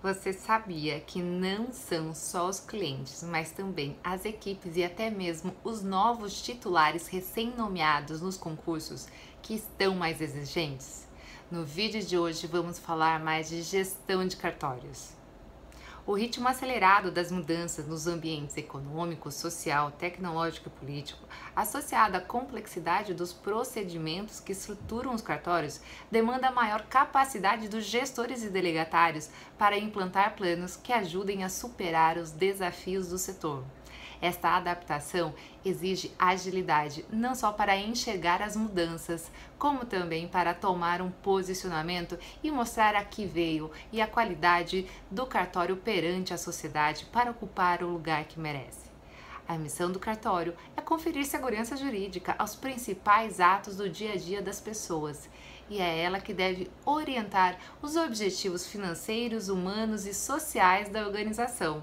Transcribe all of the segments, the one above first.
Você sabia que não são só os clientes, mas também as equipes e até mesmo os novos titulares recém-nomeados nos concursos que estão mais exigentes? No vídeo de hoje vamos falar mais de gestão de cartórios. O ritmo acelerado das mudanças nos ambientes econômico, social, tecnológico e político, associado à complexidade dos procedimentos que estruturam os cartórios, demanda maior capacidade dos gestores e delegatários para implantar planos que ajudem a superar os desafios do setor. Esta adaptação exige agilidade, não só para enxergar as mudanças, como também para tomar um posicionamento e mostrar a que veio e a qualidade do cartório perante a sociedade para ocupar o lugar que merece. A missão do cartório é conferir segurança jurídica aos principais atos do dia a dia das pessoas. E é ela que deve orientar os objetivos financeiros, humanos e sociais da organização.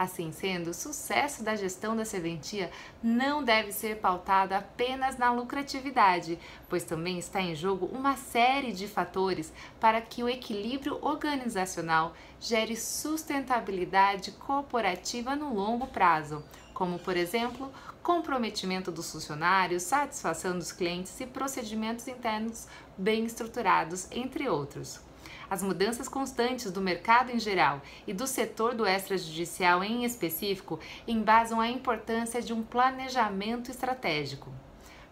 Assim sendo, o sucesso da gestão da serventia não deve ser pautado apenas na lucratividade, pois também está em jogo uma série de fatores para que o equilíbrio organizacional gere sustentabilidade corporativa no longo prazo, como, por exemplo, comprometimento dos funcionários, satisfação dos clientes e procedimentos internos bem estruturados, entre outros. As mudanças constantes do mercado em geral e do setor do extrajudicial em específico embasam a importância de um planejamento estratégico.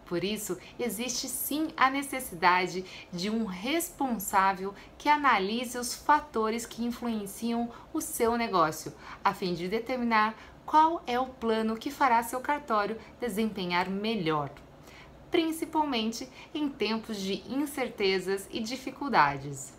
Por isso, existe sim a necessidade de um responsável que analise os fatores que influenciam o seu negócio, a fim de determinar qual é o plano que fará seu cartório desempenhar melhor, principalmente em tempos de incertezas e dificuldades.